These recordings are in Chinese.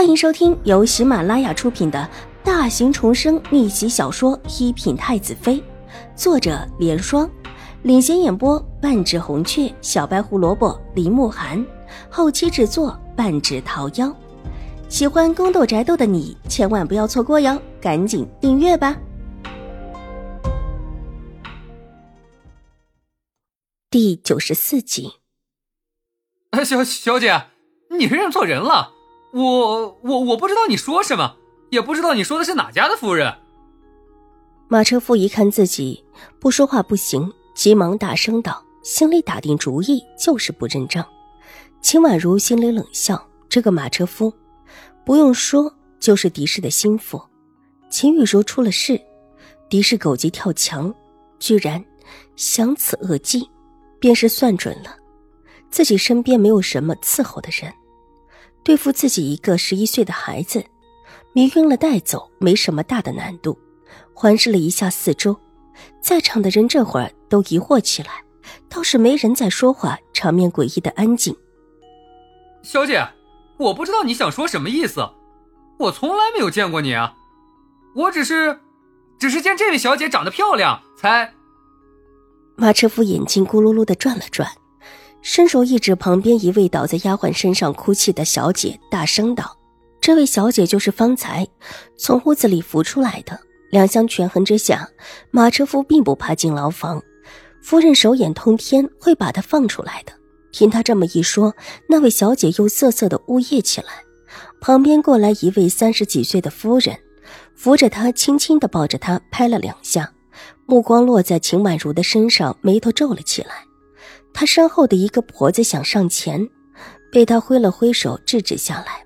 欢迎收听由喜马拉雅出品的大型重生逆袭小说《一品太子妃》，作者：莲霜，领衔演播：半指红雀、小白胡萝卜、林慕寒，后期制作：半指桃夭。喜欢宫斗宅斗的你千万不要错过哟，赶紧订阅吧！第九十四集。小小姐，你认错人了。我我我不知道你说什么，也不知道你说的是哪家的夫人。马车夫一看自己不说话不行，急忙大声道，心里打定主意就是不认账。秦婉如心里冷笑，这个马车夫，不用说就是狄氏的心腹。秦玉茹出了事，狄氏狗急跳墙，居然想此恶计，便是算准了。自己身边没有什么伺候的人，对付自己一个十一岁的孩子，迷晕了带走没什么大的难度。环视了一下四周，在场的人这会儿都疑惑起来，倒是没人在说话，场面诡异的安静。小姐，我不知道你想说什么意思，我从来没有见过你啊，我只是，只是见这位小姐长得漂亮才。马车夫眼睛咕噜噜的转了转。伸手一指旁边一位倒在丫鬟身上哭泣的小姐，大声道：“这位小姐就是方才从屋子里扶出来的。”两相权衡之下，马车夫并不怕进牢房，夫人手眼通天，会把他放出来的。听他这么一说，那位小姐又瑟瑟的呜咽起来。旁边过来一位三十几岁的夫人，扶着她，轻轻的抱着她，拍了两下，目光落在秦婉如的身上，眉头皱了起来。他身后的一个婆子想上前，被他挥了挥手制止下来，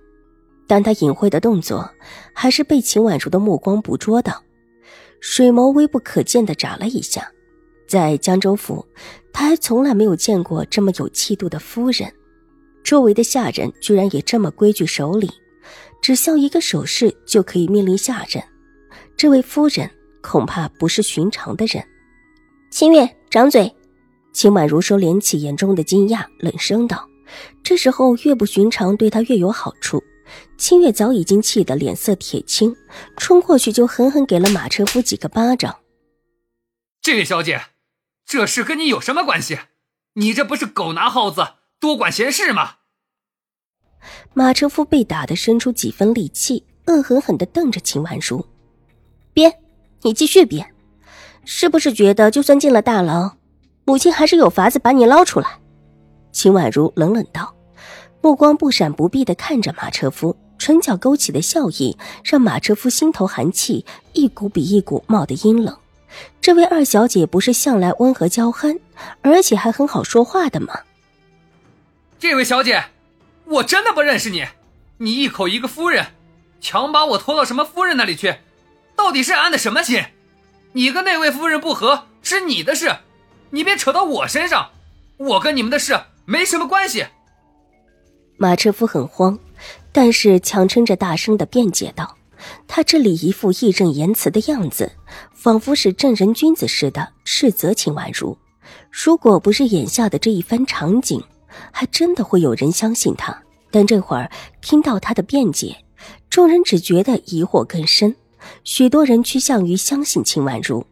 但他隐晦的动作还是被秦婉如的目光捕捉到，水眸微不可见的眨了一下。在江州府，他还从来没有见过这么有气度的夫人，周围的下人居然也这么规矩守礼，只需要一个手势就可以命令下人。这位夫人恐怕不是寻常的人。清月，掌嘴。秦婉如收敛起眼中的惊讶，冷声道：“这时候越不寻常，对她越有好处。”清月早已经气得脸色铁青，冲过去就狠狠给了马车夫几个巴掌。这位小姐，这事跟你有什么关系？你这不是狗拿耗子，多管闲事吗？马车夫被打得生出几分戾气，恶狠狠地瞪着秦婉如：“编，你继续编，是不是觉得就算进了大牢？”母亲还是有法子把你捞出来，秦婉如冷冷道，目光不闪不避的看着马车夫，唇角勾起的笑意让马车夫心头寒气一股比一股冒得阴冷。这位二小姐不是向来温和娇憨，而且还很好说话的吗？这位小姐，我真的不认识你，你一口一个夫人，强把我拖到什么夫人那里去？到底是安的什么心？你跟那位夫人不和是你的事。你别扯到我身上，我跟你们的事没什么关系。马车夫很慌，但是强撑着大声的辩解道：“他这里一副义正言辞的样子，仿佛是正人君子似的，斥责秦婉如。如果不是眼下的这一番场景，还真的会有人相信他。但这会儿听到他的辩解，众人只觉得疑惑更深，许多人趋向于相信秦婉如。”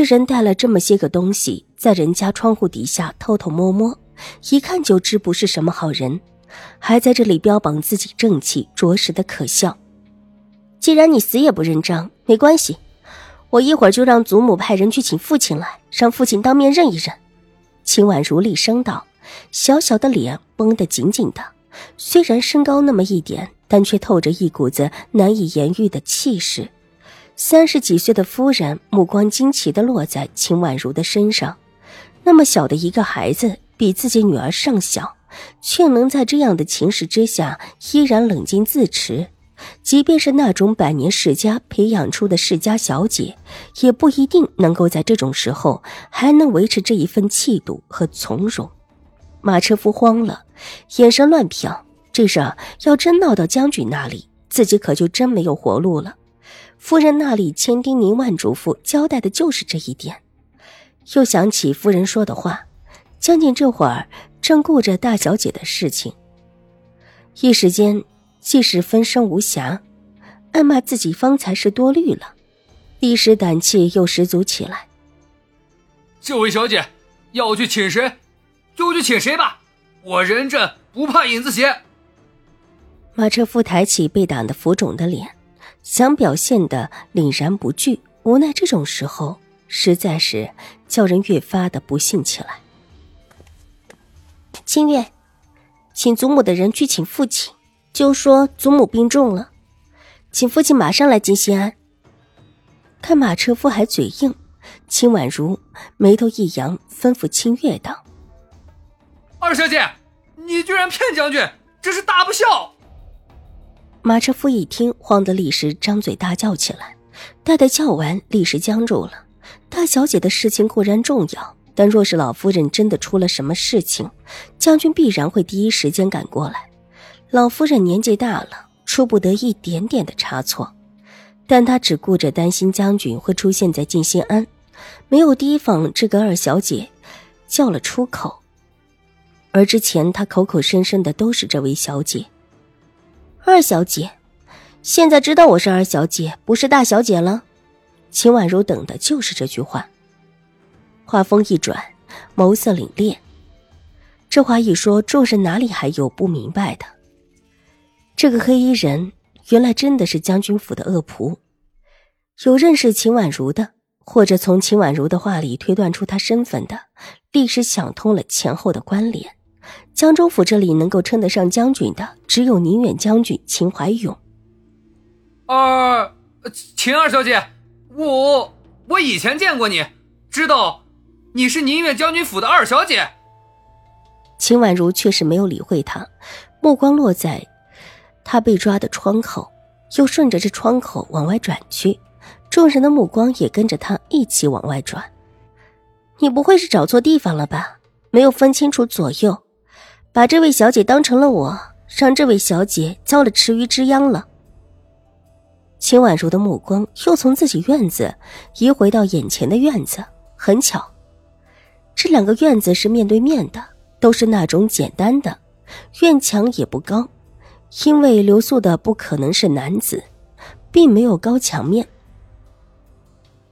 这人带了这么些个东西，在人家窗户底下偷偷摸摸，一看就知不是什么好人，还在这里标榜自己正气，着实的可笑。既然你死也不认账，没关系，我一会儿就让祖母派人去请父亲来，让父亲当面认一认。秦婉如厉声道，小小的脸绷得紧紧的，虽然身高那么一点，但却透着一股子难以言喻的气势。三十几岁的夫人目光惊奇的落在秦婉如的身上，那么小的一个孩子，比自己女儿尚小，却能在这样的情势之下依然冷静自持。即便是那种百年世家培养出的世家小姐，也不一定能够在这种时候还能维持这一份气度和从容。马车夫慌了，眼神乱瞟，这事儿要真闹到将军那里，自己可就真没有活路了。夫人那里千叮咛万嘱咐，交代的就是这一点。又想起夫人说的话，将军这会儿正顾着大小姐的事情，一时间既是分身无暇，暗骂自己方才是多虑了，一时胆气又十足起来。这位小姐要我去请谁，就去请谁吧，我人正不怕影子斜。马车夫抬起被打得浮肿的脸，想表现的凛然不惧，无奈这种时候实在是叫人越发的不幸起来。清月，请祖母的人去请父亲，就说祖母病重了，请父亲马上来金西安。看马车夫还嘴硬，秦婉如眉头一扬，吩咐清月道：“二小姐，你居然骗将军，这是大不孝！”马车夫一听，慌得立时张嘴大叫起来。太太叫完，立时僵住了。大小姐的事情固然重要，但若是老夫人真的出了什么事情，将军必然会第一时间赶过来。老夫人年纪大了，出不得一点点的差错，但她只顾着担心将军会出现在静心庵，没有提防这个二小姐叫了出口。而之前她口口声声的都是这位小姐。二小姐，现在知道我是二小姐，不是大小姐了。秦婉如等的就是这句话。话锋一转，眸色凛冽。这话一说，众人哪里还有不明白的？这个黑衣人原来真的是将军府的恶仆。有认识秦婉如的，或者从秦婉如的话里推断出她身份的，立时想通了前后的关联。江州府这里能够称得上将军的，只有宁远将军秦怀勇。二秦二小姐，我我以前见过你，知道你是宁远将军府的二小姐。秦婉如却是没有理会他，目光落在他被抓的窗口，又顺着这窗口往外转去，众人的目光也跟着他一起往外转。你不会是找错地方了吧？没有分清楚左右？把这位小姐当成了我，让这位小姐遭了池鱼之殃了。秦婉如的目光又从自己院子移回到眼前的院子，很巧，这两个院子是面对面的，都是那种简单的，院墙也不高，因为留宿的不可能是男子，并没有高墙面。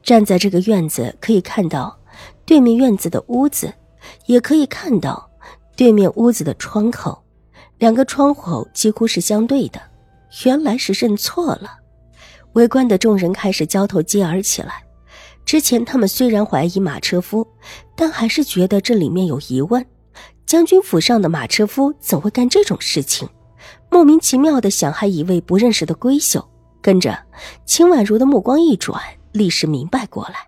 站在这个院子，可以看到对面院子的屋子，也可以看到。对面屋子的窗口，两个窗口几乎是相对的。原来是认错了。围观的众人开始交头接耳起来。之前他们虽然怀疑马车夫，但还是觉得这里面有疑问。将军府上的马车夫怎会干这种事情？莫名其妙的想，害一位不认识的闺秀。跟着秦婉如的目光一转，立时明白过来。